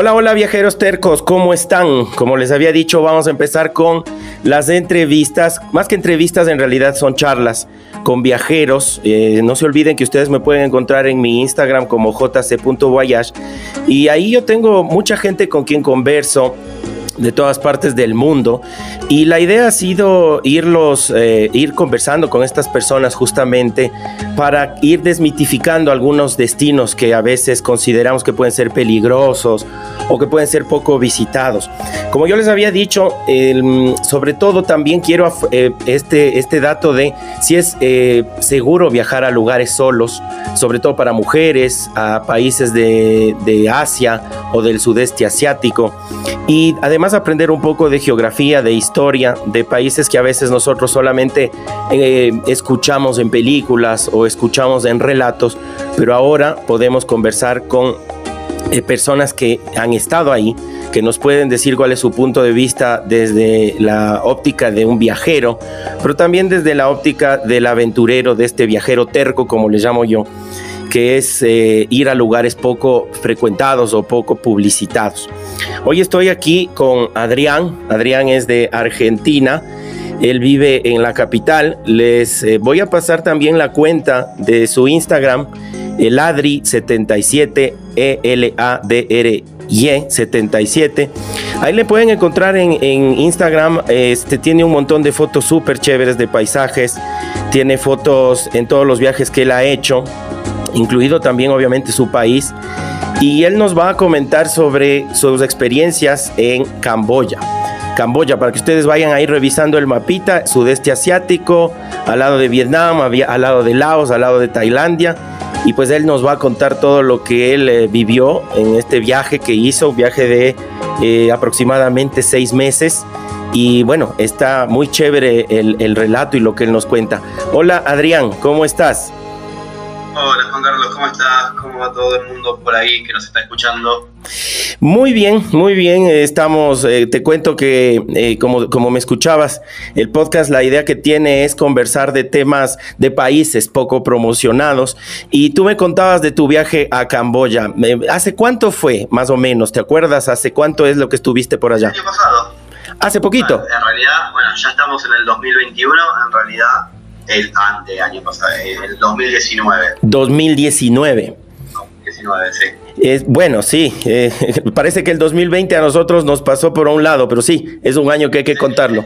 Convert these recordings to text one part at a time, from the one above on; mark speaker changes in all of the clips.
Speaker 1: Hola, hola viajeros tercos, ¿cómo están? Como les había dicho, vamos a empezar con las entrevistas. Más que entrevistas, en realidad son charlas con viajeros. Eh, no se olviden que ustedes me pueden encontrar en mi Instagram como jc.voyage. Y ahí yo tengo mucha gente con quien converso de todas partes del mundo y la idea ha sido irlos eh, ir conversando con estas personas justamente para ir desmitificando algunos destinos que a veces consideramos que pueden ser peligrosos o que pueden ser poco visitados. Como yo les había dicho, sobre todo también quiero eh, este, este dato de si es eh, seguro viajar a lugares solos, sobre todo para mujeres, a países de, de Asia o del sudeste asiático. Y además aprender un poco de geografía, de historia, de países que a veces nosotros solamente eh, escuchamos en películas o escuchamos en relatos, pero ahora podemos conversar con personas que han estado ahí, que nos pueden decir cuál es su punto de vista desde la óptica de un viajero, pero también desde la óptica del aventurero, de este viajero terco, como le llamo yo, que es eh, ir a lugares poco frecuentados o poco publicitados. Hoy estoy aquí con Adrián. Adrián es de Argentina. Él vive en la capital. Les eh, voy a pasar también la cuenta de su Instagram, el Adri77, E-L-A-D-R. Y 77. Ahí le pueden encontrar en, en, Instagram. Este tiene un montón de fotos súper chéveres de paisajes. Tiene fotos en todos los viajes que él ha hecho incluido también obviamente su país, y él nos va a comentar sobre sus experiencias en Camboya. Camboya, para que ustedes vayan ahí revisando el mapita, sudeste asiático, al lado de Vietnam, al lado de Laos, al lado de Tailandia. Y pues él nos va a contar todo lo que él eh, vivió en este viaje que hizo, un viaje de eh, aproximadamente seis meses. Y bueno, está muy chévere el, el relato y lo que él nos cuenta. Hola Adrián, ¿cómo estás?
Speaker 2: Hola Juan Carlos, ¿cómo estás? ¿Cómo va todo el mundo por ahí que nos está escuchando?
Speaker 1: Muy bien, muy bien. Estamos, eh, te cuento que eh, como, como me escuchabas, el podcast, la idea que tiene es conversar de temas de países poco promocionados. Y tú me contabas de tu viaje a Camboya. ¿Hace cuánto fue, más o menos? ¿Te acuerdas? ¿Hace cuánto es lo que estuviste por allá?
Speaker 2: El año pasado.
Speaker 1: ¿Hace poquito?
Speaker 2: en realidad, bueno, ya estamos en el 2021. En realidad, el ante año pasado, el 2019.
Speaker 1: 2019.
Speaker 2: 2019, sí.
Speaker 1: Es, bueno, sí, eh, parece que el 2020 a nosotros nos pasó por un lado, pero sí, es un año que hay que contarlo.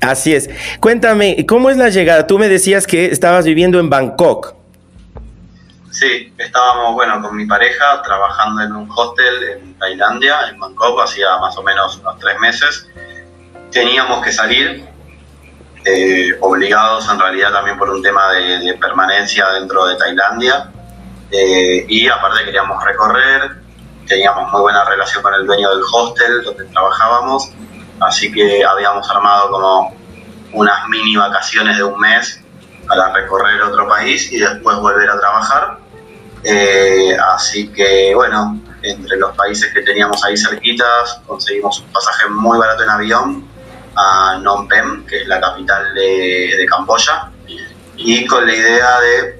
Speaker 1: Así es. Cuéntame, ¿cómo es la llegada? Tú me decías que estabas viviendo en Bangkok.
Speaker 2: Sí, estábamos, bueno, con mi pareja trabajando en un hostel en Tailandia, en Bangkok, hacía más o menos unos tres meses. Teníamos que salir eh, obligados en realidad también por un tema de, permanencia dentro de Tailandia. Eh, y aparte queríamos recorrer, teníamos muy buena relación con el dueño del hostel donde trabajábamos, así que habíamos armado como unas mini vacaciones de un mes para recorrer otro país y después volver a trabajar. Eh, así que bueno, entre los países que teníamos ahí cerquitas, conseguimos un pasaje muy barato en avión a Phnom Penh, que es la capital de, de Camboya, y con la idea de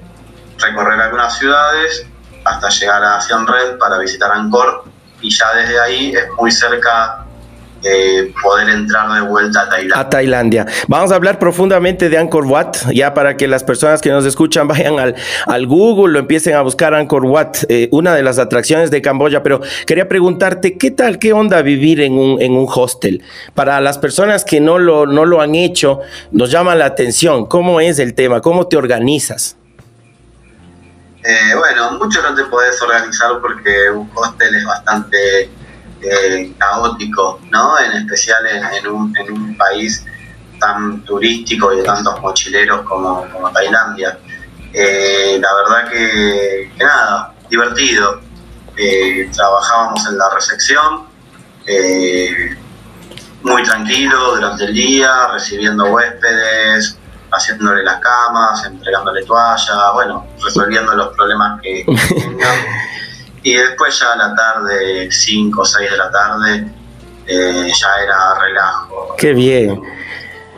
Speaker 2: recorrer algunas ciudades hasta llegar a Siem Reap para visitar Angkor y ya desde ahí es muy cerca poder entrar de vuelta a Tailandia.
Speaker 1: A Tailandia. Vamos a hablar profundamente de Angkor Wat, ya para que las personas que nos escuchan vayan al, al Google, lo empiecen a buscar Angkor Wat, eh, una de las atracciones de Camboya, pero quería preguntarte, ¿qué tal, qué onda vivir en un, en un hostel? Para las personas que no lo, no lo han hecho, nos llama la atención, ¿cómo es el tema? ¿Cómo te organizas?
Speaker 2: Eh, bueno, mucho no te podés organizar porque un hostel es bastante eh, caótico, ¿no? En especial en, un, en, un, país tan turístico y de tantos mochileros como, Tailandia. Eh, la verdad que, nada, divertido. Eh, trabajábamos en la recepción, muy tranquilo durante el día, recibiendo huéspedes, haciéndole las camas, entregándole toallas, bueno, resolviendo los problemas que, Y después ya a la tarde, 5 o 6 de la tarde, eh, ya era relajo.
Speaker 1: Qué bien.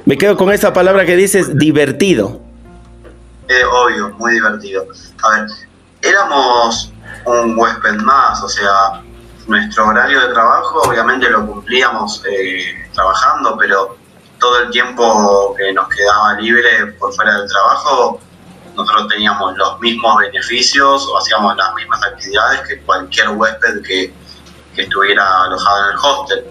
Speaker 1: Me quedo con esa palabra que dices, divertido.
Speaker 2: Eh, obvio, muy divertido. A ver, éramos un huésped más, o sea, nuestro horario de trabajo obviamente lo cumplíamos eh, trabajando, pero todo el tiempo que nos quedaba libre por fuera del trabajo nosotros teníamos los mismos beneficios o hacíamos las mismas actividades que cualquier huésped que, estuviera alojado en el hostel.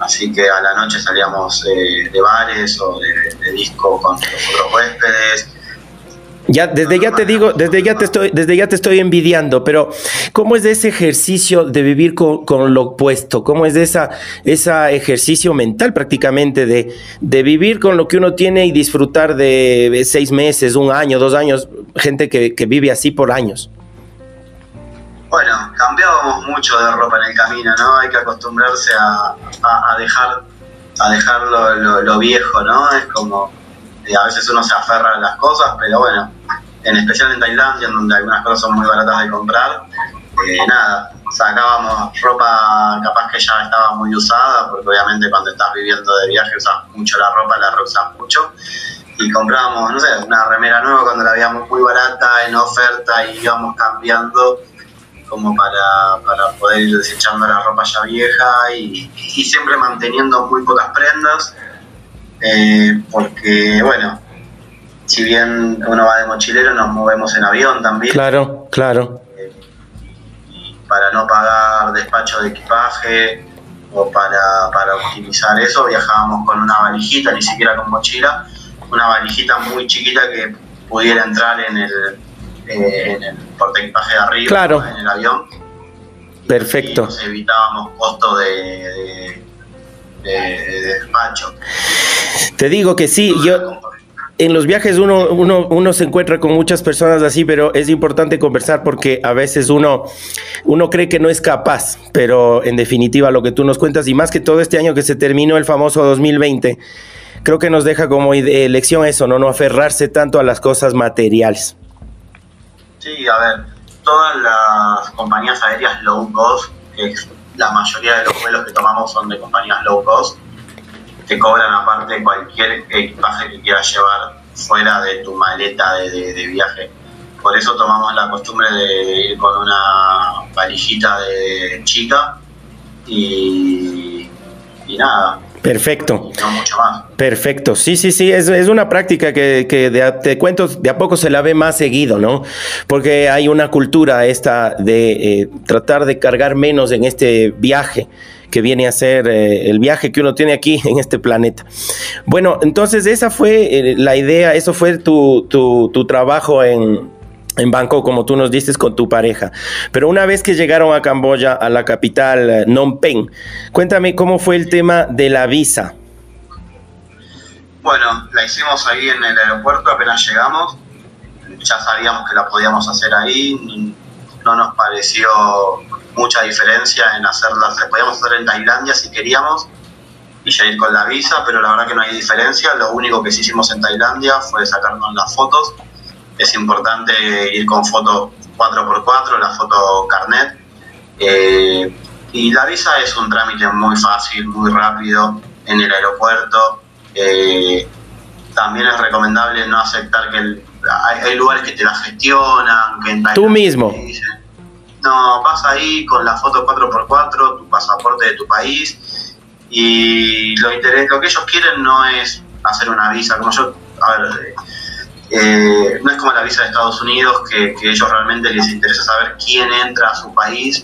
Speaker 2: Así que a la noche salíamos eh, de bares o de, de disco con los otros huéspedes
Speaker 1: ya, desde ya te digo, desde ya te estoy, desde ya te estoy envidiando, pero ¿cómo es de ese ejercicio de vivir con, lo opuesto? ¿Cómo es de esa, ese ejercicio mental prácticamente de, de, vivir con lo que uno tiene y disfrutar de seis meses, un año, dos años, gente que, vive así por años?
Speaker 2: Bueno, cambiábamos mucho de ropa en el camino, ¿no? Hay que acostumbrarse a, dejar, a dejar lo viejo, ¿no? Es como a veces uno se aferra a las cosas, pero bueno, en especial en Tailandia, donde algunas cosas son muy baratas de comprar, eh, nada, sacábamos ropa capaz que ya estaba muy usada, porque obviamente cuando estás viviendo de viaje usas mucho la ropa, la usas mucho, y comprábamos, no sé, una remera nueva cuando la veíamos muy barata, en oferta, y íbamos cambiando como para, para poder ir desechando la ropa ya vieja y siempre manteniendo muy pocas prendas eh, porque, bueno, si bien uno va de mochilero, nos movemos en avión también.
Speaker 1: Claro, claro.
Speaker 2: Eh, para no pagar despacho de equipaje o para, para optimizar eso, viajábamos con una valijita, ni siquiera con mochila, una valijita muy chiquita que pudiera entrar en el, eh, en el equipaje de arriba, en el avión.
Speaker 1: Perfecto.
Speaker 2: Y evitábamos costos de de, despacho.
Speaker 1: Te digo que sí, yo en los viajes uno, uno, uno, se encuentra con muchas personas así, pero es importante conversar porque a veces uno, uno cree que no es capaz, pero en definitiva lo que tú nos cuentas, y más que todo este año que se terminó el famoso 2020, creo que nos deja como lección eso, ¿no? No aferrarse tanto a las cosas materiales.
Speaker 2: Sí, a ver, todas las compañías aéreas low cost, que la mayoría de los vuelos que tomamos son de compañías low cost, que cobran aparte cualquier equipaje que quieras llevar fuera de tu maleta de, viaje. Por eso tomamos la costumbre de ir con una valijita de chica y, y nada,
Speaker 1: Perfecto.
Speaker 2: No mucho más.
Speaker 1: Perfecto. Sí, sí, sí. Es, es una práctica que, que de, te cuento, de a poco se la ve más seguido, ¿no? Porque hay una cultura esta de eh, tratar de cargar menos en este viaje que viene a ser eh, el viaje que uno tiene aquí en este planeta. Bueno, entonces esa fue eh, la idea, eso fue tu, tu, tu trabajo en, en Bangkok, como tú nos dices, con tu pareja. Pero una vez que llegaron a Camboya, a la capital eh, Phnom Penh, cuéntame cómo fue el tema de la visa.
Speaker 2: Bueno, la hicimos ahí en el aeropuerto, apenas llegamos. Ya sabíamos que la podíamos hacer ahí. No nos pareció mucha diferencia en hacerla. La podíamos hacer en Tailandia si queríamos y ya ir con la visa, pero la verdad que no hay diferencia. Lo único que sí hicimos en Tailandia fue sacarnos las fotos es importante ir con foto 4x4, la foto carnet. Eh, y la visa es un trámite muy fácil, muy rápido en el aeropuerto. Eh, también es recomendable no aceptar que hay, lugares que te la gestionan. Que
Speaker 1: Tú mismo.
Speaker 2: no, vas ahí con la foto 4x4, tu pasaporte de tu país. Y lo, interés, lo que ellos quieren no es hacer una visa. Como yo, a ver, eh, no es como la visa de Estados Unidos, que, que ellos realmente les interesa saber quién entra a su país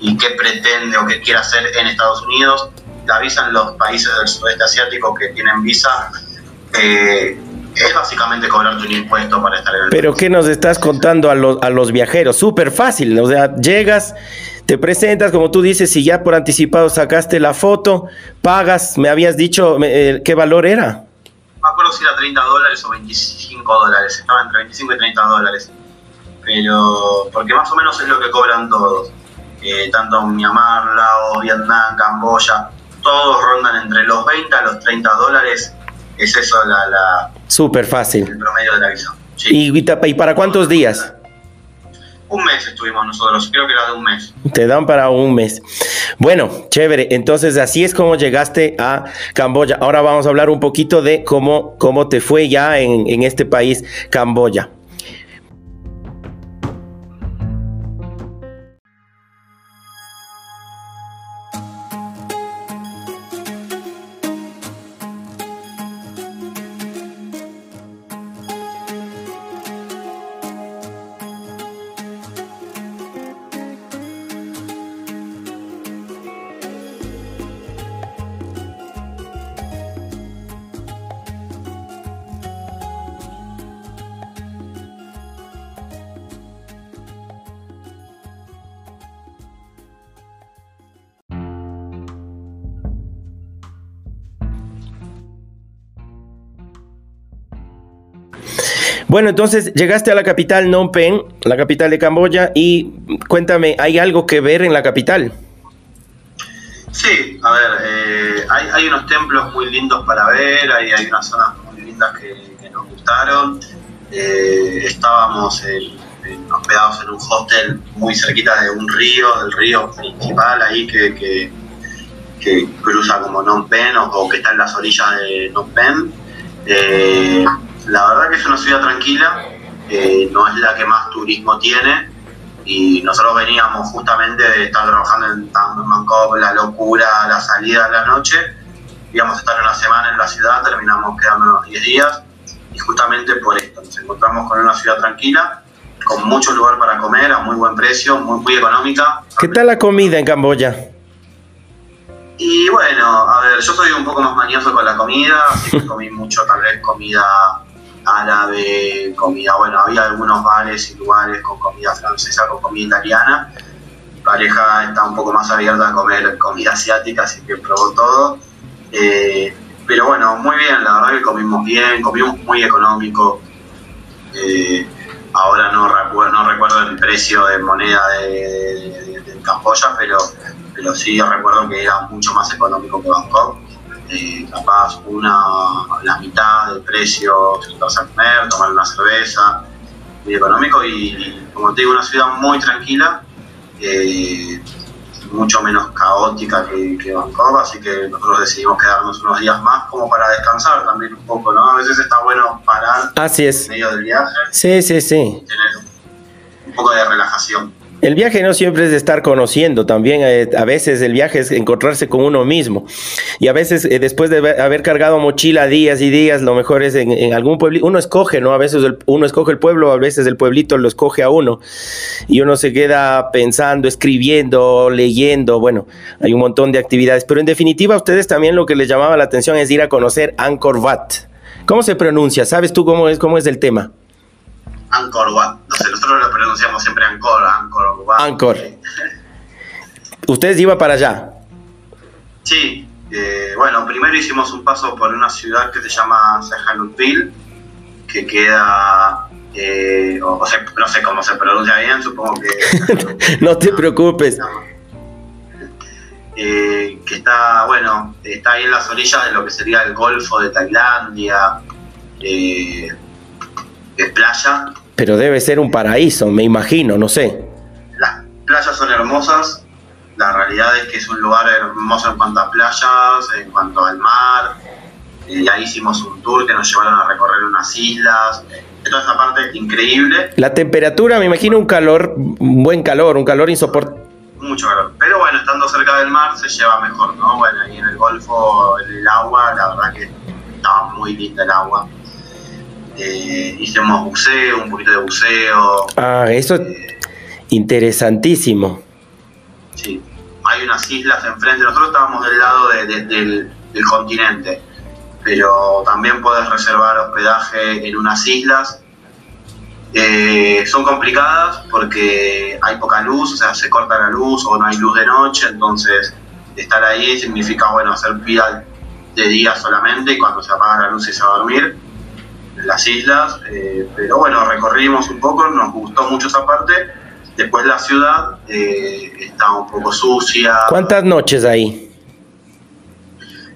Speaker 2: y qué pretende o qué quiere hacer en Estados Unidos. La visa en los países del sudeste asiático que tienen visa eh, es básicamente cobrarte un impuesto para estar en el
Speaker 1: Pero ¿qué nos estás contando a los, a los viajeros? Súper fácil, o sea, llegas Te presentas, como tú dices, si ya por anticipado sacaste la foto, pagas, me habías dicho eh, qué valor era.
Speaker 2: Si era 30 dólares o 25 dólares, estaba entre 25 y 30 dólares. Pero, porque más o menos es lo que cobran todos. Eh, tanto Myanmar, Laos, Vietnam, Camboya, todos rondan entre los 20 a los 30 dólares. Es eso la... la
Speaker 1: Súper fácil.
Speaker 2: El promedio de la visa.
Speaker 1: ¿Y, ¿Y para cuántos días?
Speaker 2: Un mes estuvimos nosotros, creo que era de un mes.
Speaker 1: Te dan para un mes. Bueno, chévere. Entonces, así es como llegaste a Camboya. Ahora vamos a hablar un poquito de cómo, cómo te fue ya en, en este país, Camboya. Bueno, entonces llegaste a la capital Phnom Penh, la capital de Camboya, y cuéntame, ¿hay algo que ver en la capital?
Speaker 2: Sí, a ver, eh, hay, unos templos muy lindos para ver, hay, hay unas zonas muy lindas que, nos gustaron. Eh, estábamos hospedados en un hostel muy cerquita de un río, del río principal ahí que, que, cruza como Phnom Penh o, que está en las orillas de Phnom Penh. Eh, la verdad que es una ciudad tranquila, eh, no es la que más turismo tiene y nosotros veníamos justamente de estar trabajando en Bangkok, la locura, la salida a la noche, íbamos a estar una semana en la ciudad, terminamos quedándonos 10 días y justamente por esto nos encontramos con una ciudad tranquila, con mucho lugar para comer a muy buen precio, muy, muy económica.
Speaker 1: ¿Qué tal la comida en Camboya?
Speaker 2: Y bueno, a ver, yo soy un poco más mañoso con la comida, así que comí mucho tal vez comida árabe, comida, bueno, había algunos bares y lugares con comida francesa, con comida italiana. Mi pareja está un poco más abierta a comer comida asiática, así que probó todo. Eh, pero bueno, muy bien, la verdad que comimos bien, comimos muy económico. Eh, ahora no recuerdo, no recuerdo el precio de moneda de, de, Camboya, pero, pero sí recuerdo que era mucho más económico que Bangkok eh, capaz una, la mitad del precio vas a comer, tomar una cerveza, muy económico y, como te digo, una ciudad muy tranquila, eh, mucho menos caótica que, que, Bangkok, así que nosotros decidimos quedarnos unos días más como para descansar también un poco, ¿no? A veces está bueno parar
Speaker 1: Así es.
Speaker 2: en medio del viaje.
Speaker 1: Sí, sí, sí.
Speaker 2: Tener un poco de relajación.
Speaker 1: El viaje no siempre es de estar conociendo, también eh, a veces el viaje es encontrarse con uno mismo. Y a veces eh, después de haber cargado mochila días y días, lo mejor es en, algún pueblo, uno escoge, ¿no? A veces uno escoge el pueblo, a veces el pueblito lo escoge a uno. Y uno se queda pensando, escribiendo, leyendo, bueno, hay un montón de actividades. Pero en definitiva, a ustedes también lo que les llamaba la atención es ir a conocer Angkor Wat. ¿Cómo se pronuncia? ¿Sabes tú cómo es, cómo es el tema?
Speaker 2: Angkor Wat. Nosotros lo pronunciamos siempre Angkor, Angkor Wat.
Speaker 1: Angkor. ¿Ustedes iban para allá?
Speaker 2: Sí. Eh, bueno, primero hicimos un paso por una ciudad que se llama Sihanoukville, que queda eh, o, sea, no sé cómo se pronuncia bien, supongo que...
Speaker 1: no te preocupes.
Speaker 2: Eh, que está, bueno, está ahí en las orillas de lo que sería el Golfo de Tailandia, eh, es playa.
Speaker 1: Pero debe ser un paraíso, me imagino, no sé.
Speaker 2: Las playas son hermosas, la realidad es que es un lugar hermoso en cuanto a playas, en cuanto al mar. Y ahí hicimos un tour que nos llevaron a recorrer unas islas. Toda esa parte increíble.
Speaker 1: La temperatura, me imagino un calor, un buen calor, un calor insoportable.
Speaker 2: Mucho calor. Pero bueno, estando cerca del mar se lleva mejor, ¿no? Bueno, ahí en el Golfo, el agua, la verdad que estaba muy linda el agua eh, hicimos buceo, un poquito de buceo.
Speaker 1: Ah, eso es eh, interesantísimo.
Speaker 2: Sí, hay unas islas enfrente, nosotros estábamos del lado del, continente, pero también puedes reservar hospedaje en unas islas Eh, son complicadas porque hay poca luz, o sea, se corta la luz o no hay luz de noche, entonces estar ahí significa, bueno, hacer vida de día solamente y cuando se apaga la luz y se va a dormir en las islas. Eh, pero bueno, recorrimos un poco, nos gustó mucho esa parte. Después la ciudad eh, está un poco sucia.
Speaker 1: ¿Cuántas noches ahí?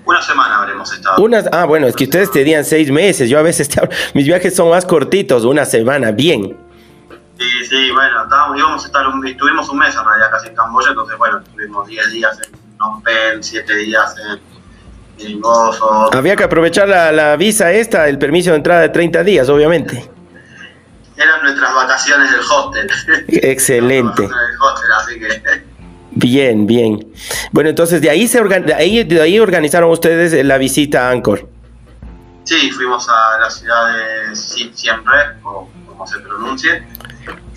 Speaker 2: Una semana habremos estado.
Speaker 1: Unas, ah, bueno, es que ustedes tenían seis meses. Yo a veces, mis viajes son más cortitos, una semana, bien.
Speaker 2: Sí, sí, bueno, estábamos, íbamos a estar un, estuvimos un mes en realidad casi en Camboya, entonces bueno, estuvimos 10 días en Phnom Penh, 7 días en, en Gozo.
Speaker 1: Había que aprovechar la, la, visa esta, el permiso de entrada de 30 días, obviamente.
Speaker 2: Eran nuestras vacaciones del hostel.
Speaker 1: Excelente.
Speaker 2: del hostel, así que...
Speaker 1: Bien, bien. Bueno, entonces de ahí se de ahí, de ahí organizaron ustedes la visita a Angkor.
Speaker 2: Sí, fuimos a la ciudad de Siem Reap, o como se pronuncie,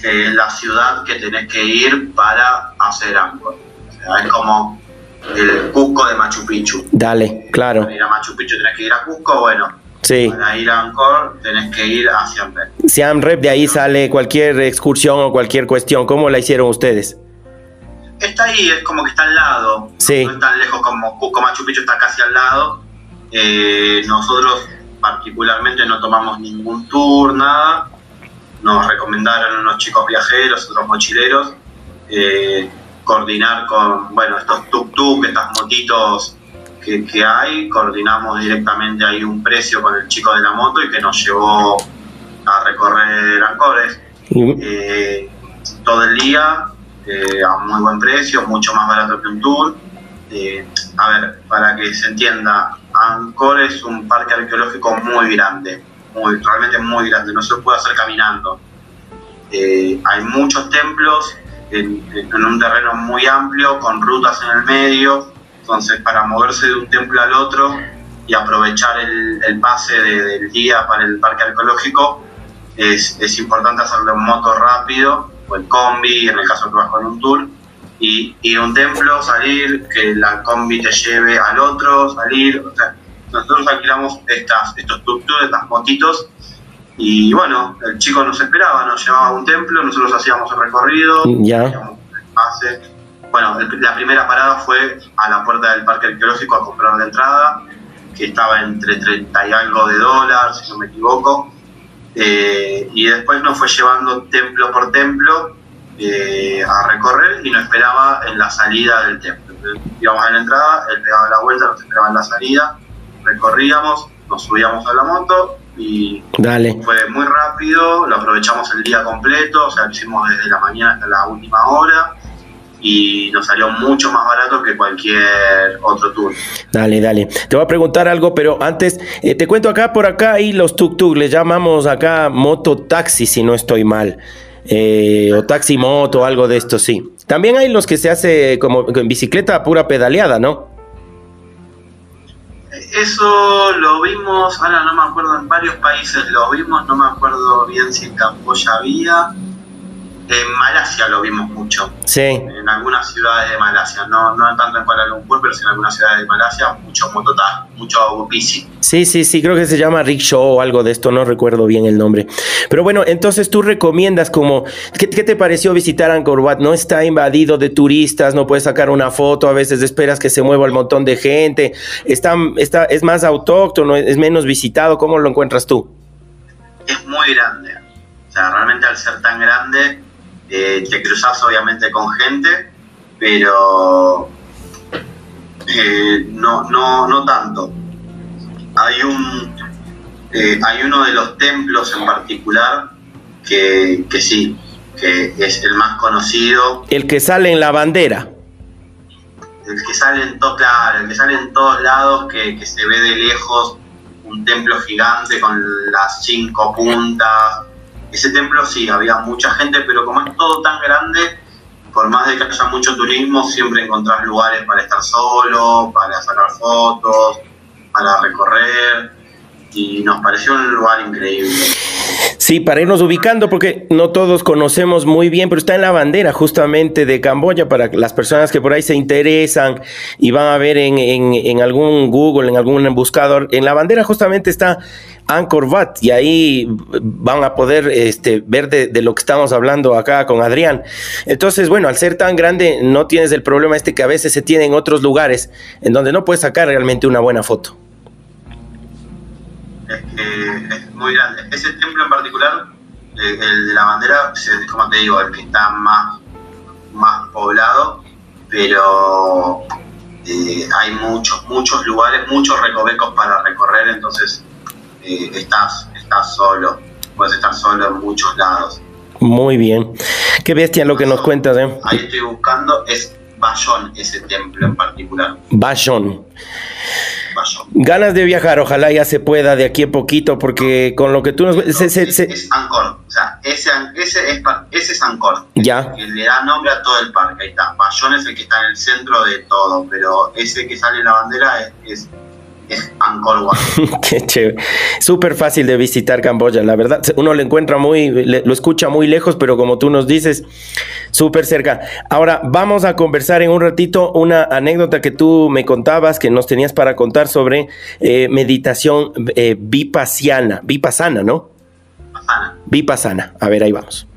Speaker 2: que es la ciudad que tenés que ir para hacer Angkor. O sea, es como el Cusco de Machu Picchu.
Speaker 1: Dale, claro.
Speaker 2: Para ir a Machu Picchu tenés que ir a Cusco, bueno.
Speaker 1: Sí.
Speaker 2: Para ir a Angkor tenés que ir a Siem Reap.
Speaker 1: Siem Reap, de ahí sale cualquier excursión o cualquier cuestión. ¿Cómo la hicieron ustedes?
Speaker 2: está ahí, es como que está al lado.
Speaker 1: Sí.
Speaker 2: No es tan lejos como Cusco Machu Picchu está casi al lado. Eh, nosotros particularmente no tomamos ningún tour, nada. Nos recomendaron unos chicos viajeros, otros mochileros, eh, coordinar con, bueno, estos tuk-tuk, estas motitos que, que, hay. Coordinamos directamente ahí un precio con el chico de la moto y que nos llevó a recorrer Ancores. Eh, todo el día eh, a muy buen precio, mucho más barato que un tour. Eh, a ver, para que se entienda, Angkor es un parque arqueológico muy grande, muy, realmente muy grande, no se puede hacer caminando. Eh, hay muchos templos en, en, un terreno muy amplio, con rutas en el medio, entonces para moverse de un templo al otro y aprovechar el, el pase de, del día para el parque arqueológico, es, es importante hacerlo en moto rápido o en combi, en el caso que vas con un tour, y ir a un templo, salir, que la combi te lleve al otro, salir. O sea, nosotros alquilamos estas, estos tours, estas motitos, y bueno, el chico nos esperaba, nos llevaba a un templo, nosotros hacíamos el recorrido,
Speaker 1: ya.
Speaker 2: Bueno, el, la primera parada fue a la puerta del parque arqueológico a comprar la entrada, que estaba entre 30 y algo de dólares, si no me equivoco. Eh, y después nos fue llevando templo por templo eh, a recorrer y nos esperaba en la salida del templo. Íbamos a la entrada, él pegaba la vuelta, nos esperaba en la salida, recorríamos, nos subíamos a la moto y
Speaker 1: Dale.
Speaker 2: fue muy rápido, lo aprovechamos el día completo, o sea, lo hicimos desde la mañana hasta la última hora y nos salió mucho más barato que cualquier otro tour.
Speaker 1: Dale, dale. Te voy a preguntar algo, pero antes eh, te cuento acá por acá y los tuk-tuk, les llamamos acá moto taxi si no estoy mal. Eh, o taxi moto, algo de esto, sí. También hay los que se hace como en bicicleta pura pedaleada, ¿no?
Speaker 2: Eso lo vimos, ahora no me acuerdo, en varios países lo vimos, no me acuerdo bien si en Camboya había. En Malasia lo vimos mucho.
Speaker 1: Sí.
Speaker 2: En algunas ciudades de Malasia, no, no tanto en Kuala Lumpur, pero sí en algunas ciudades de Malasia, mucho mototá, mucho bici.
Speaker 1: Sí, sí, sí, creo que se llama rickshaw o algo de esto, no recuerdo bien el nombre. Pero bueno, entonces tú recomiendas como, ¿qué, qué te pareció visitar Angkor Wat? No está invadido de turistas, no puedes sacar una foto, a veces esperas que se mueva el montón de gente, está, está, es más autóctono, es menos visitado, ¿cómo lo encuentras tú?
Speaker 2: Es muy grande, o sea, realmente al ser tan grande eh, te cruzas obviamente con gente, pero eh, no, no, no tanto. Hay, un, eh, hay uno de los templos en particular que, que, sí, que es el más conocido.
Speaker 1: El que sale en la bandera.
Speaker 2: El que sale en, to claro, el que sale en todos lados, que, que se ve de lejos, un templo gigante con las cinco puntas, ese templo sí, había mucha gente, pero como es todo tan grande, por más de que haya mucho turismo, siempre encontrás lugares para estar solo, para sacar fotos, para recorrer, y nos pareció un lugar increíble.
Speaker 1: Sí, para irnos ubicando, porque no todos conocemos muy bien, pero está en la bandera justamente de Camboya para las personas que por ahí se interesan y van a ver en, en, algún Google, en algún buscador, en la bandera justamente está Angkor Wat y ahí van a poder este, ver de, de, lo que estamos hablando acá con Adrián. Entonces, bueno, al ser tan grande no tienes el problema este que a veces se tiene en otros lugares en donde no puedes sacar realmente una buena foto
Speaker 2: es muy grande. Ese templo en particular, eh, el de la bandera, es como te digo, el que está más, más poblado, pero eh, hay muchos, muchos lugares, muchos recovecos para recorrer, entonces eh, estás, estás solo, puedes estar solo en muchos lados.
Speaker 1: Muy bien. Qué bestia lo que nos cuentas, ¿eh?
Speaker 2: Ahí estoy buscando, es Bayón ese templo en particular.
Speaker 1: Bayón. Ganas de viajar, ojalá ya se pueda de aquí a poquito, porque con lo que tú nos...
Speaker 2: es, Angkor, o sea, ese, ese, es, ese es Angkor.
Speaker 1: Ya.
Speaker 2: Que le da nombre a todo el parque, ahí está. Bayón es el que está en el centro de todo, pero ese que sale en la bandera es es Angkor Wat.
Speaker 1: Qué chévere. Súper fácil de visitar Camboya, la verdad. Uno lo encuentra muy, lo escucha muy lejos, pero como tú nos dices, súper cerca. Ahora vamos a conversar en un ratito una anécdota que tú me contabas, que nos tenías para contar sobre eh, meditación eh, vipassana, vipassana, ¿no? Vipassana. Vipassana. A ver, ahí vamos.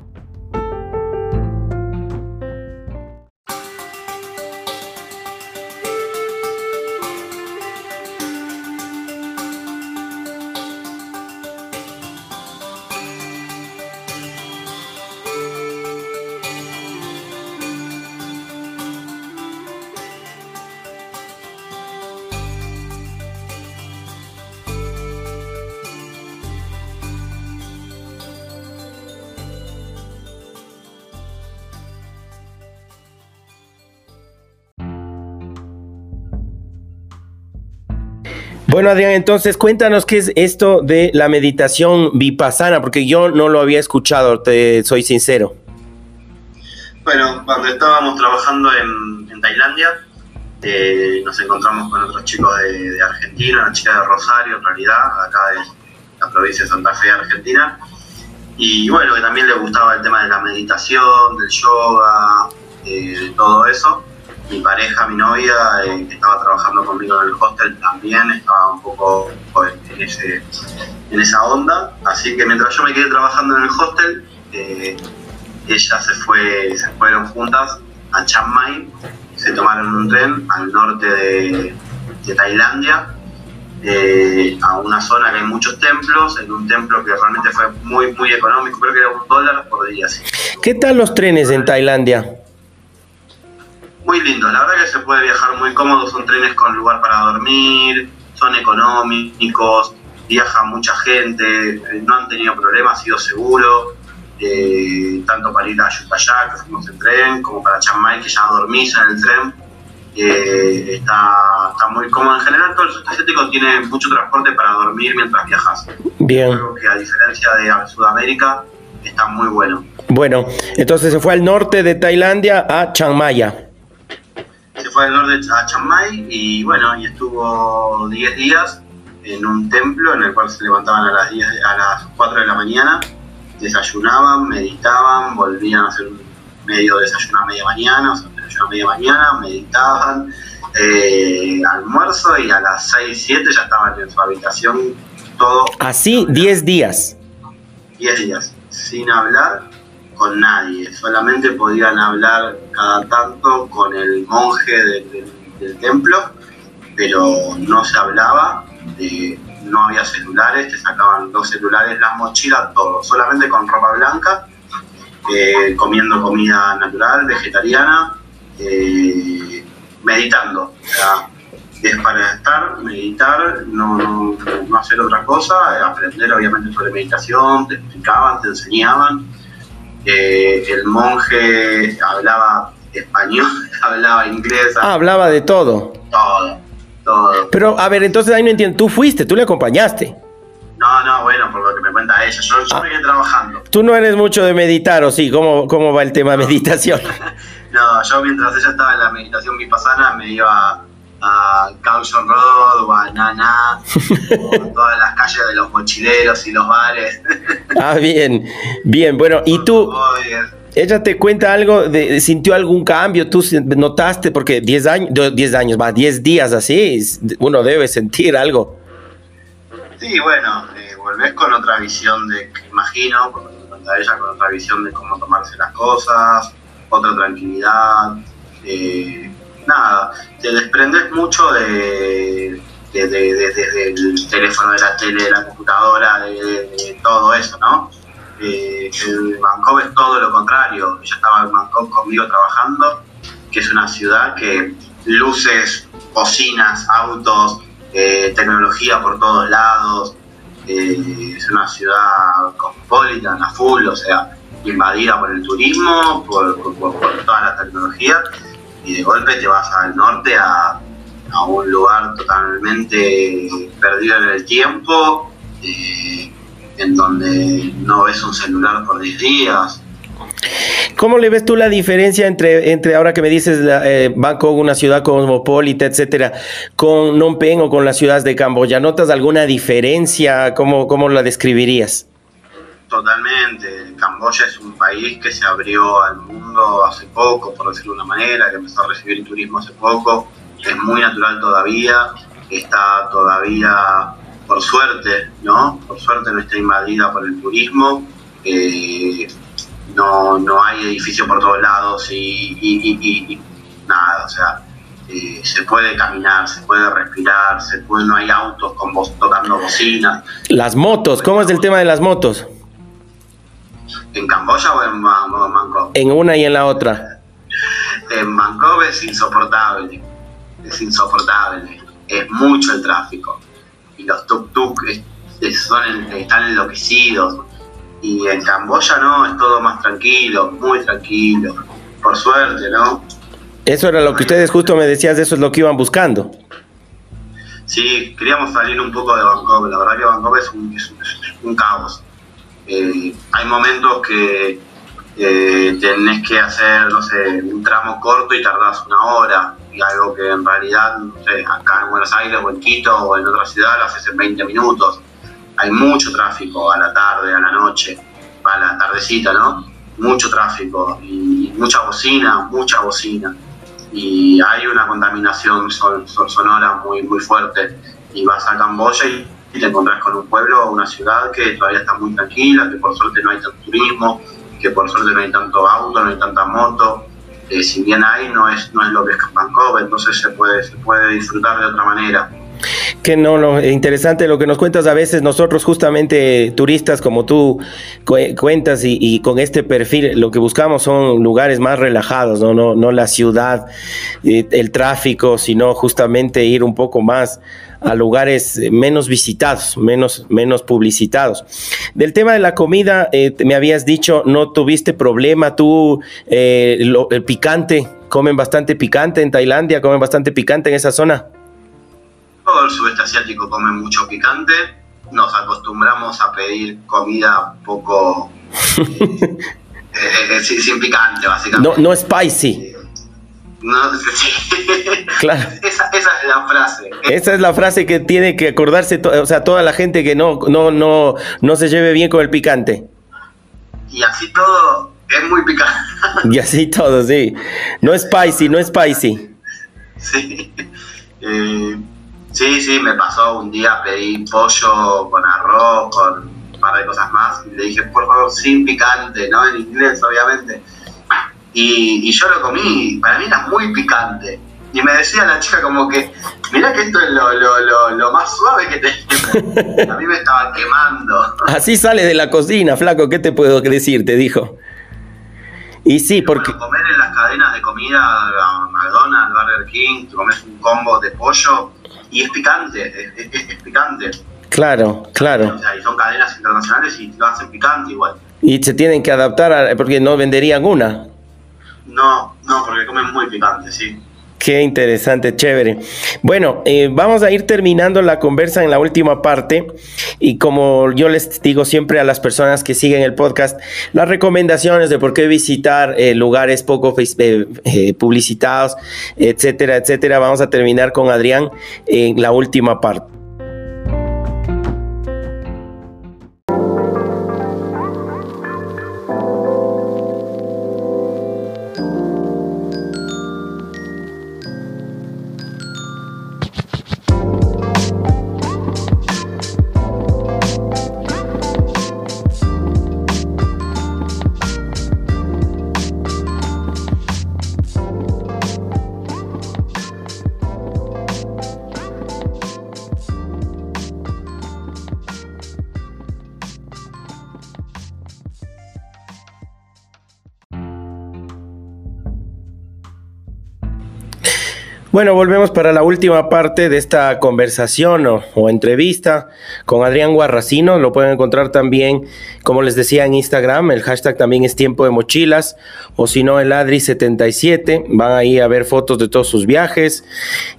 Speaker 1: Bueno, Adrián, entonces cuéntanos qué es esto de la meditación vipassana, porque yo no lo había escuchado, te soy sincero.
Speaker 2: Bueno, cuando estábamos trabajando en, Tailandia, eh, nos encontramos con otros chicos de, Argentina, una chica de Rosario, en realidad, acá de la provincia de Santa Fe, Argentina. Y bueno, que también le gustaba el tema de la meditación, del yoga, eh, todo eso mi pareja, mi novia, eh, que estaba trabajando conmigo en el hostel, también estaba un poco en, ese, en esa onda. Así que mientras yo me quedé trabajando en el hostel, eh, ellas se, fue, se fueron juntas a Chiang Mai, se tomaron un tren al norte de, Tailandia, eh, a una zona que hay muchos templos, en un templo que realmente fue muy, muy económico, creo que era un dólar por día.
Speaker 1: ¿Qué tal los trenes en Tailandia?
Speaker 2: Muy lindo. La verdad que se puede viajar muy cómodo, son trenes con lugar para dormir, son económicos, viaja mucha gente, eh, no han tenido problemas, ha sido seguro. Eh, tanto para ir a Yutaya, que fuimos en tren, como para Chiang Mai, que ya dormís en el tren. Eh, está, está, muy cómodo. En general, todo el sudeste asiático tiene mucho transporte para dormir mientras viajas.
Speaker 1: Bien.
Speaker 2: Creo que a diferencia de Sudamérica, está muy bueno.
Speaker 1: Bueno, entonces se fue al norte de Tailandia a Chiang Mai
Speaker 2: fue al norte a Chiang Mai y bueno, y estuvo 10 días en un templo en el cual se levantaban a las, 10, a las 4 de la mañana, desayunaban, meditaban, volvían a hacer medio desayuno a media mañana, o sea, desayuno a media mañana, meditaban, eh, almuerzo y a las 6, 7 ya estaban en su habitación, todo.
Speaker 1: Así, 10 días.
Speaker 2: 10 días, sin hablar con nadie, solamente podían hablar cada tanto con el monje del templo, pero no se hablaba, no había celulares, te sacaban los celulares, las mochilas, todo, solamente con ropa blanca, eh, comiendo comida natural, vegetariana, eh, meditando. Es para estar, meditar, no, no, hacer otra cosa, aprender obviamente sobre meditación, te explicaban, te enseñaban el monje hablaba español, hablaba inglés.
Speaker 1: Ah, hablaba de todo.
Speaker 2: Todo, todo.
Speaker 1: Pero, a ver, entonces ahí no entiendo, tú fuiste, tú le acompañaste.
Speaker 2: No, no, bueno, por lo que me cuenta ella, yo, yo ah. me quedé trabajando.
Speaker 1: Tú no eres mucho de meditar, ¿o sí? ¿Cómo, cómo va el tema de meditación?
Speaker 2: no, yo mientras ella estaba en la meditación vipassana me iba a Caution Road o a Nana, o a todas las calles de los mochileros y los bares.
Speaker 1: ah, bien, bien, bueno, ¿y tú? Ella te cuenta algo, de, sintió algún cambio, tú notaste, porque 10 años, 10 años, va, 10 días así, uno debe sentir algo.
Speaker 2: Sí, bueno, eh, volvés con otra visión de, imagino, a ella con otra visión de cómo tomarse las cosas, otra tranquilidad, eh, nada, te desprendes mucho de, desde el teléfono, de la tele, de la computadora, de, todo eso, ¿no? Eh, Bangkok es todo lo contrario. Ella estaba en Bangkok conmigo trabajando, que es una ciudad que luces, cocinas, autos, eh, tecnología por todos lados. Eh, es una ciudad cosmopolita, a full, o sea, invadida por el turismo, por, toda la tecnología, y de golpe te vas al norte a, un lugar totalmente perdido en el tiempo, eh, en donde no ves un celular por 10 días.
Speaker 1: ¿Cómo le ves tú la diferencia entre, entre ahora que me dices eh, Bangkok, una ciudad cosmopolita, etcétera, con Phnom o con las ciudades de Camboya? ¿Notas alguna diferencia? ¿Cómo, cómo la describirías?
Speaker 2: Totalmente. Camboya es un país que se abrió al mundo hace poco, por decirlo de una manera, que empezó a recibir turismo hace poco. Es muy natural todavía, está todavía, por suerte, ¿no? Por suerte no está invadida por el turismo. Eh, no, no hay edificio por todos lados y, nada, o sea, eh, se puede caminar, se puede respirar, se puede, no hay autos con voz, tocando bocinas.
Speaker 1: Las motos, ¿cómo es el tema de las motos?
Speaker 2: ¿En Camboya o en Bangkok?
Speaker 1: En una y en la otra.
Speaker 2: En Bangkok es insoportable, es insoportable, es mucho el tráfico. Y los tuk-tuk están enloquecidos. Y en Camboya no, es todo más tranquilo, muy tranquilo, por suerte, ¿no?
Speaker 1: Eso era lo que ustedes justo me decías, eso es lo que iban buscando.
Speaker 2: Sí, queríamos salir un poco de Bangkok, la verdad que Bangkok es un caos eh, hay momentos que eh, tenés que hacer, no sé, un tramo corto y tardás una hora, y algo que en realidad, no sé, acá en Buenos Aires o en Quito o en otra ciudad lo haces en 20 minutos. Hay mucho tráfico a la tarde, a la noche, a la tardecita, ¿no? Mucho tráfico y mucha bocina, mucha bocina. Y hay una contaminación sonora muy, muy fuerte. Y vas a Camboya y y te encontrás con un pueblo o una ciudad que todavía está muy tranquila, que por suerte no hay tanto turismo, que por suerte no hay tanto auto, no hay tanta moto. Eh, si bien hay, no es, no es lo que es Bangkok, entonces se puede, se puede disfrutar de otra manera.
Speaker 1: Que no, no, interesante lo que nos cuentas. A veces nosotros justamente turistas como tú cuentas y, con este perfil lo que buscamos son lugares más relajados, no, no, no la ciudad, eh, el tráfico, sino justamente ir un poco más a lugares menos visitados, menos, menos publicitados. Del tema de la comida, eh, me habías dicho, no tuviste problema, tú, eh, el picante, comen bastante picante en Tailandia, comen bastante picante en esa zona
Speaker 2: todo el sudeste asiático come mucho picante. Nos acostumbramos a pedir comida poco. Eh, eh, eh, sin, picante, básicamente.
Speaker 1: No, no spicy.
Speaker 2: No, sí. Claro. Esa, es la frase.
Speaker 1: Esa es la frase que tiene que acordarse, o sea, toda la gente que no, no, no, no se lleve bien con el picante.
Speaker 2: Y así todo es muy picante.
Speaker 1: Y así todo, sí. No es spicy, no es spicy.
Speaker 2: Sí. Eh, Sí, sí, me pasó un día, pedí pollo con arroz, con un par de cosas más, y le dije, por favor, sin picante, ¿no? En inglés, obviamente. Y, yo lo comí, para mí era muy picante. Y me decía la chica como que, mira que esto es lo, lo, lo, más suave que tenemos. A mí me estaba quemando.
Speaker 1: Así sale de la cocina, flaco, ¿qué te puedo decir? Te dijo. Y sí, porque...
Speaker 2: comer en las cadenas de comida, McDonald's, Burger King, comes un combo de pollo, y es picante, es, picante.
Speaker 1: Claro, claro.
Speaker 2: O sea, y son cadenas internacionales y lo hacen picante igual.
Speaker 1: Y se tienen que adaptar porque no venderían una.
Speaker 2: No, no, porque comen muy picante, sí.
Speaker 1: Qué interesante, chévere. Bueno, eh, vamos a ir terminando la conversa en la última parte y como yo les digo siempre a las personas que siguen el podcast, las recomendaciones de por qué visitar eh, lugares poco eh, publicitados, etcétera, etcétera, vamos a terminar con Adrián en la última parte. Bueno, volvemos para la última parte de esta conversación o, entrevista con Adrián Guarracino. Lo pueden encontrar también, como les decía, en Instagram. El hashtag también es tiempo de mochilas o si no, el Adri77. Van ahí a ver fotos de todos sus viajes,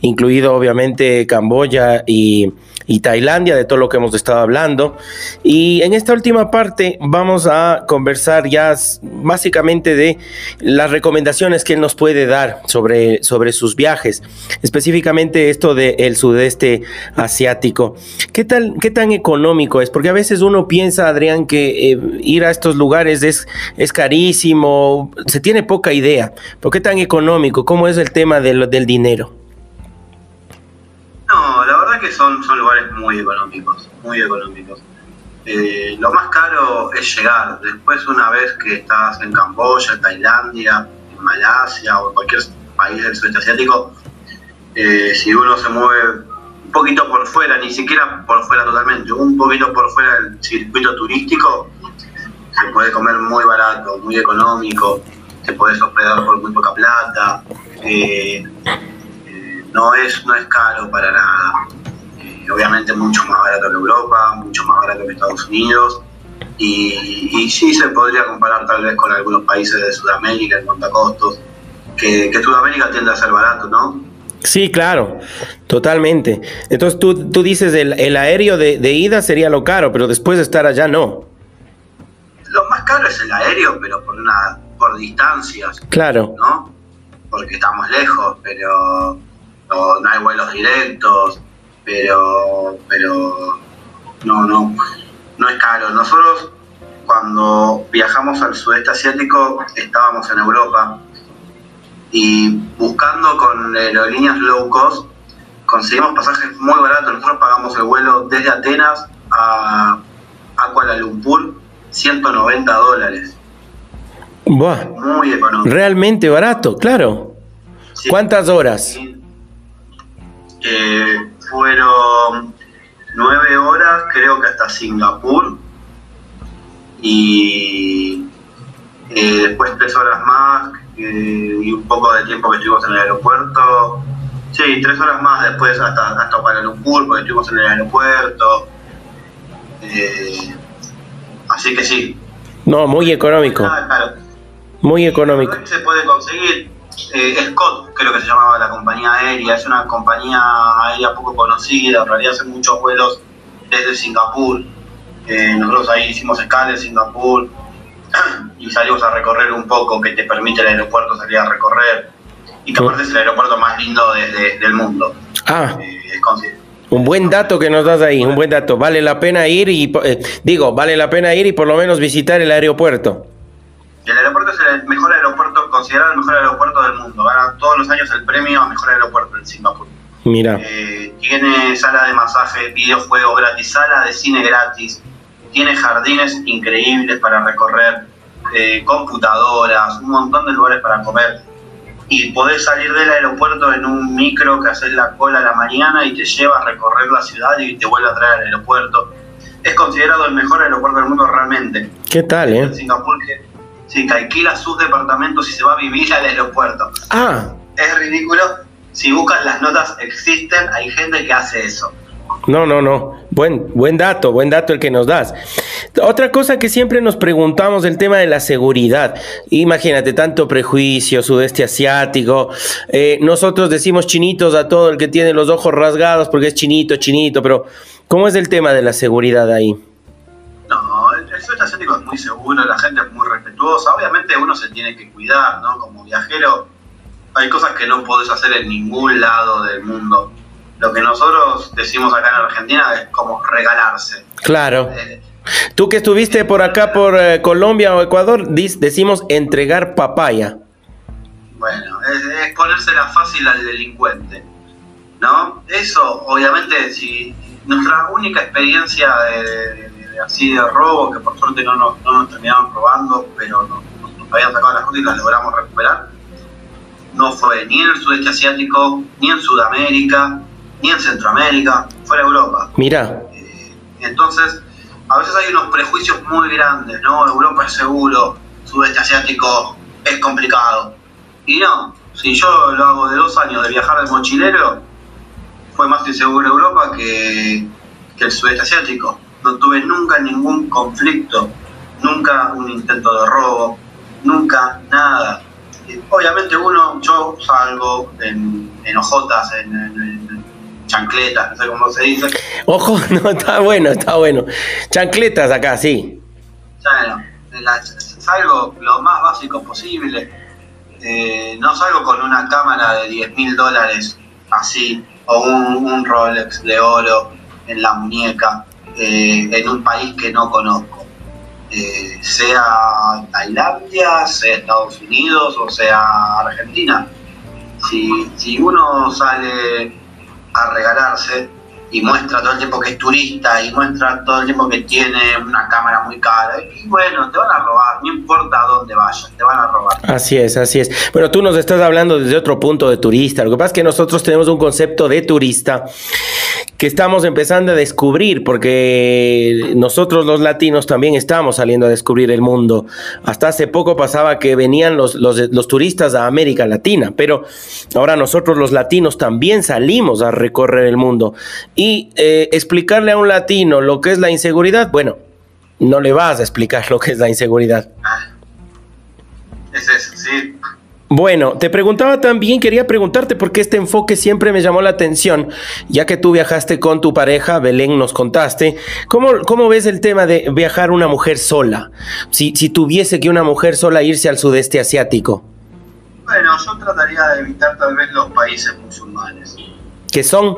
Speaker 1: incluido obviamente Camboya y y Tailandia, de todo lo que hemos estado hablando. Y en esta última parte vamos a conversar ya básicamente de las recomendaciones que él nos puede dar sobre, sobre sus viajes, específicamente esto del sudeste asiático. ¿Qué, tal, ¿Qué tan económico es? Porque a veces uno piensa, Adrián, que eh, ir a estos lugares es, es carísimo, se tiene poca idea. ¿Por qué tan económico? ¿Cómo es el tema del dinero?
Speaker 2: Que son, son lugares muy económicos, muy económicos. Eh, lo más caro es llegar. Después, una vez que estás en Camboya, Tailandia, Malasia o cualquier país del sudeste asiático, eh, si uno se mueve un poquito por fuera, ni siquiera por fuera totalmente, un poquito por fuera del circuito turístico, se puede comer muy barato, muy económico, te puedes hospedar por muy poca plata. Eh, no es, no es caro para nada. Obviamente mucho más barato que Europa, mucho más barato que Estados Unidos. Y, y, sí se podría comparar tal vez con algunos países de Sudamérica en cuanto a costos, que, Sudamérica tiende a ser barato, ¿no?
Speaker 1: Sí, claro, totalmente. Entonces tú, tú dices el, el aéreo de, de, ida sería lo caro, pero después de estar allá no.
Speaker 2: Lo más caro es el aéreo, pero por una por distancias.
Speaker 1: Claro.
Speaker 2: ¿No? Porque estamos lejos, pero no, hay vuelos directos, pero, pero no, no, no es caro. Nosotros cuando viajamos al sudeste asiático estábamos en Europa y buscando con aerolíneas low cost conseguimos pasajes muy baratos. Nosotros pagamos el vuelo desde Atenas a, Kuala Lumpur, 190 dólares.
Speaker 1: Muy económico. Realmente barato, claro. ¿Cuántas horas?
Speaker 2: Fueron nueve horas, creo que hasta Singapur, y eh, después tres horas más eh, y un poco de tiempo que estuvimos en el aeropuerto. Sí, tres horas más después hasta, hasta Kuala Lumpur, porque estuvimos en el aeropuerto. Eh, así que sí.
Speaker 1: No, muy económico. Muy económico.
Speaker 2: Se puede conseguir eh, Scott, creo que se llamaba la compañía aérea, es una compañía aérea poco conocida, en realidad hace muchos vuelos desde Singapur. Eh, nosotros ahí hicimos escala en Singapur y salimos a recorrer un poco, que te permite el aeropuerto salir a recorrer y que aparte es el aeropuerto más lindo del mundo.
Speaker 1: Ah. Eh, un buen dato que nos das ahí, un buen dato. Vale la pena ir y, digo, vale la pena ir y por lo menos visitar el aeropuerto.
Speaker 2: El aeropuerto es el mejor aeropuerto, considerado el mejor aeropuerto del mundo. Gana todos los años el premio a mejor aeropuerto en Singapur.
Speaker 1: Mira.
Speaker 2: Eh, tiene sala de masaje, videojuegos gratis, sala de cine gratis, tiene jardines increíbles para recorrer, eh, computadoras, un montón de lugares para comer. Y podés salir del aeropuerto en un micro que haces la cola a la mañana y te lleva a recorrer la ciudad y te vuelve a traer al aeropuerto. Es considerado el mejor aeropuerto del mundo realmente.
Speaker 1: ¿Qué tal, eh?
Speaker 2: Singapur, que Sí, que alquila sus departamentos y se va a vivir al aeropuerto.
Speaker 1: Ah.
Speaker 2: Es ridículo. Si buscas las notas, existen, hay gente que hace eso.
Speaker 1: No, no, no. Buen, buen dato, buen dato el que nos das. Otra cosa que siempre nos preguntamos el tema de la seguridad. Imagínate, tanto prejuicio, sudeste asiático. Eh, nosotros decimos chinitos a todo el que tiene los ojos rasgados porque es chinito, chinito, pero ¿cómo es el tema de la seguridad ahí?
Speaker 2: No, el sudeste asiático es muy seguro, la gente es muy respetuosa. Obviamente uno se tiene que cuidar, ¿no? Como viajero hay cosas que no podés hacer en ningún lado del mundo lo que nosotros decimos acá en Argentina es como regalarse.
Speaker 1: Claro. Eh, Tú que estuviste por acá, por eh, Colombia o Ecuador, decimos entregar papaya.
Speaker 2: Bueno, es, ponérsela fácil al delincuente, ¿no? Eso, obviamente, si nuestra única experiencia de, así de robo, que por suerte no nos, no nos terminaron robando, pero nos, nos habían sacado las cosas y las logramos recuperar, no fue ni en el sudeste asiático, ni en Sudamérica, ni en Centroamérica, fuera Europa.
Speaker 1: Mira.
Speaker 2: Eh, entonces, a veces hay unos prejuicios muy grandes, ¿no? Europa es seguro, sudeste asiático es complicado. Y no, si yo lo hago de dos años de viajar de mochilero, fue más inseguro Europa que, que el sudeste asiático. No tuve nunca ningún conflicto, nunca un intento de robo, nunca nada. Obviamente uno, yo salgo en, en ojotas, en chancletas, no sé cómo se dice.
Speaker 1: Ojo, no, está bueno, está bueno. Chancletas acá, sí.
Speaker 2: Bueno, salgo lo más básico posible. Eh, no salgo con una cámara de 10 mil dólares así, o un, Rolex de oro en la muñeca, eh, en un país que no conozco. Eh, sea Tailandia, sea Estados Unidos o sea Argentina. Si, si uno sale a regalarse y muestra todo el tiempo que es turista y muestra todo el tiempo que tiene una cámara muy cara. Y bueno, te van a robar, no importa a dónde vayas, te van a robar.
Speaker 1: Así es, así es. Bueno, tú nos estás hablando desde otro punto de turista. Lo que pasa es que nosotros tenemos un concepto de turista que estamos empezando a descubrir, porque nosotros los latinos también estamos saliendo a descubrir el mundo. Hasta hace poco pasaba que venían los, los, turistas a América Latina, pero ahora nosotros los latinos también salimos a recorrer el mundo. Y eh, explicarle a un latino lo que es la inseguridad, bueno, no le vas a explicar lo que es la inseguridad.
Speaker 2: Es sí.
Speaker 1: Bueno, te preguntaba también, quería preguntarte porque este enfoque siempre me llamó la atención, ya que tú viajaste con tu pareja, Belén nos contaste, ¿cómo, cómo ves el tema de viajar una mujer sola? Si, si tuviese que una mujer sola irse al sudeste asiático.
Speaker 2: Bueno, yo trataría de evitar tal vez los países musulmanes.
Speaker 1: ¿Qué son?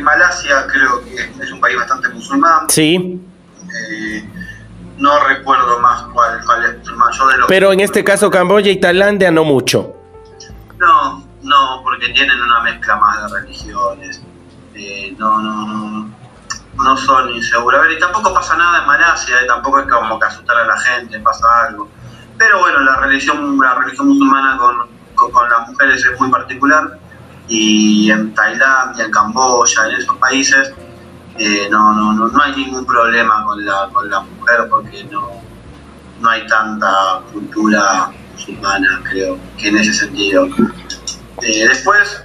Speaker 2: Malasia creo que es un país bastante musulmán.
Speaker 1: Sí.
Speaker 2: Eh, no recuerdo más cuál, cuál es el mayor de los...
Speaker 1: Pero en este caso Camboya y Tailandia no mucho.
Speaker 2: No, no, porque tienen una mezcla más de religiones. Eh, no, no, no, no son inseguros. A ver, y tampoco pasa nada en Malasia, eh, tampoco es como que asustar a la gente, pasa algo. Pero bueno, la religión, la religión musulmana con, con, las mujeres es muy particular y en Tailandia, en Camboya, en esos países eh, no, no, no, no hay ningún problema con la, con la mujer porque no, no hay tanta cultura musulmana, creo, que en ese sentido. Eh, después,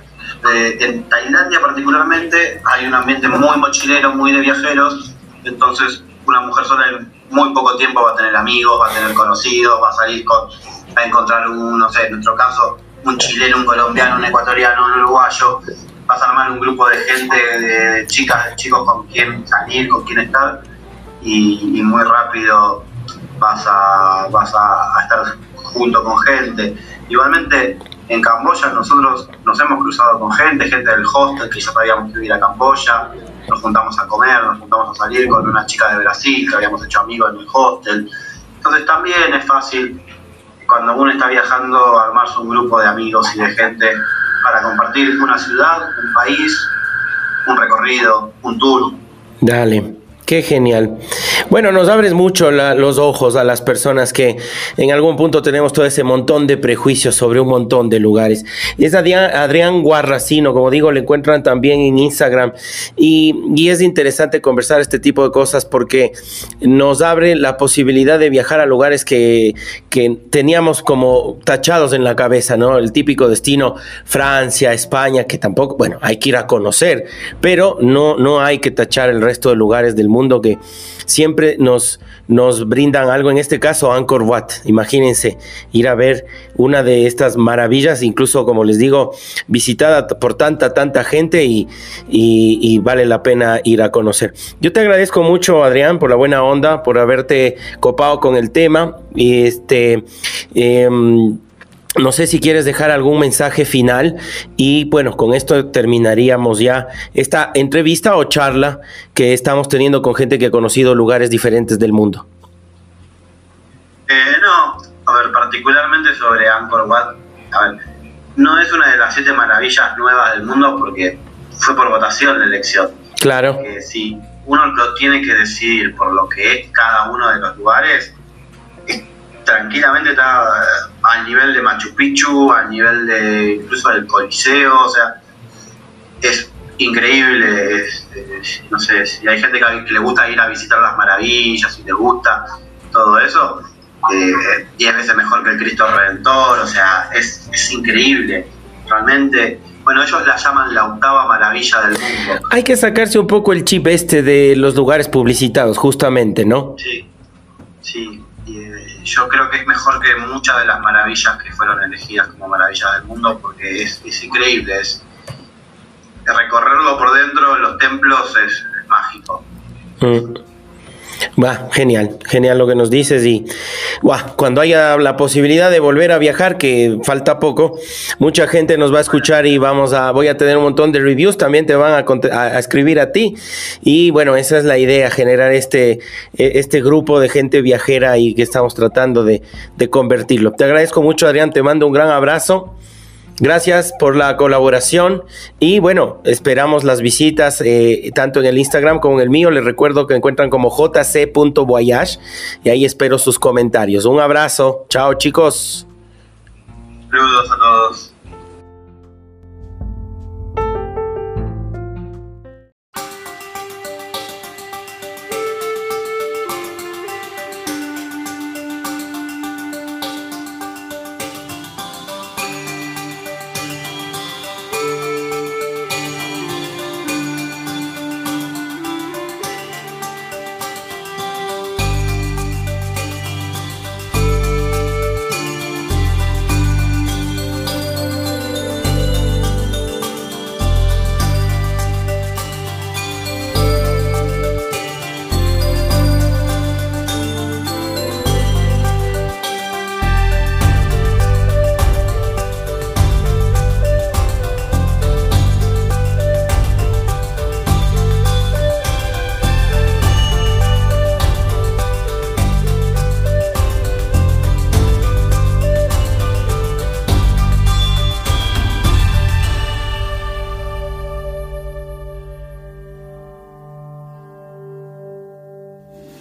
Speaker 2: eh, en Tailandia particularmente, hay un ambiente muy mochilero, muy de viajeros, entonces una mujer sola en muy poco tiempo va a tener amigos, va a tener conocidos, va a salir con, va a encontrar un, no sé, en nuestro caso, un chileno, un colombiano, un ecuatoriano, un uruguayo, vas a armar un grupo de gente, de, chicas, de chicos con quien salir, con quien estar, y, muy rápido vas a, vas a, estar junto con gente. Igualmente, en Camboya nosotros nos hemos cruzado con gente, gente del hostel que ya sabíamos que ir a Camboya, nos juntamos a comer, nos juntamos a salir con una chica de Brasil que habíamos hecho amigos en el hostel. Entonces también es fácil cuando uno está viajando armarse un grupo de amigos y de gente para compartir una ciudad, un país, un recorrido, un tour.
Speaker 1: Dale. Qué genial. Bueno, nos abres mucho los ojos a las personas que en algún punto tenemos todo ese montón de prejuicios sobre un montón de lugares. Es Adrián, Guarracino, como digo, le encuentran también en Instagram y, y, es interesante conversar este tipo de cosas porque nos abre la posibilidad de viajar a lugares que, que teníamos como tachados en la cabeza, ¿no? El típico destino Francia, España, que tampoco, bueno, hay que ir a conocer, pero no, no hay que tachar el resto de lugares del mundo que siempre nos, nos brindan algo, en este caso Angkor Wat, imagínense ir a ver una de estas maravillas, incluso como les digo, visitada por tanta, tanta gente y, y, vale la pena ir a conocer. Yo te agradezco mucho, Adrián, por la buena onda, por haberte copado con el tema. Este, em, no sé si quieres dejar algún mensaje final y bueno, con esto terminaríamos ya esta entrevista o charla que estamos teniendo con gente que ha conocido lugares diferentes del mundo.
Speaker 2: Eh, no, a ver, particularmente sobre Angkor Wat, a ver, no es una de las siete maravillas nuevas del mundo porque fue por votación la elección.
Speaker 1: Claro.
Speaker 2: Eh, si uno lo tiene que decidir por lo que es cada uno de los lugares, tranquilamente está al nivel de Machu Picchu, al nivel de incluso del Coliseo, o sea, es increíble, no sé, si hay gente que, le gusta ir a visitar las maravillas, si le gusta todo eso, eh, diez veces mejor que el Cristo Redentor, o sea, es, es increíble, realmente bueno, ellos la llaman la octava maravilla del mundo.
Speaker 1: Hay que sacarse un poco el chip este de los lugares publicitados, justamente, ¿no?
Speaker 2: Sí, sí yo creo que es mejor que muchas de las maravillas que fueron elegidas como maravillas del mundo porque es, increíble, es recorrerlo por dentro, los templos es, mágico.
Speaker 1: Mm. Va, genial, genial lo que nos dices y cuando haya la posibilidad de volver a viajar, que falta poco, mucha gente nos va a escuchar y vamos a, voy a tener un montón de reviews, también te van a, escribir a ti y bueno, esa es la idea, generar este, e, este grupo de gente viajera y que estamos tratando de, de convertirlo. Te agradezco mucho Adrián, te mando un gran abrazo. Gracias por la colaboración y bueno, esperamos las visitas eh, tanto en el Instagram como en el mío. Les recuerdo que encuentran como jc.voyage y ahí espero sus comentarios. Un abrazo. Chao chicos.
Speaker 2: Saludos a todos.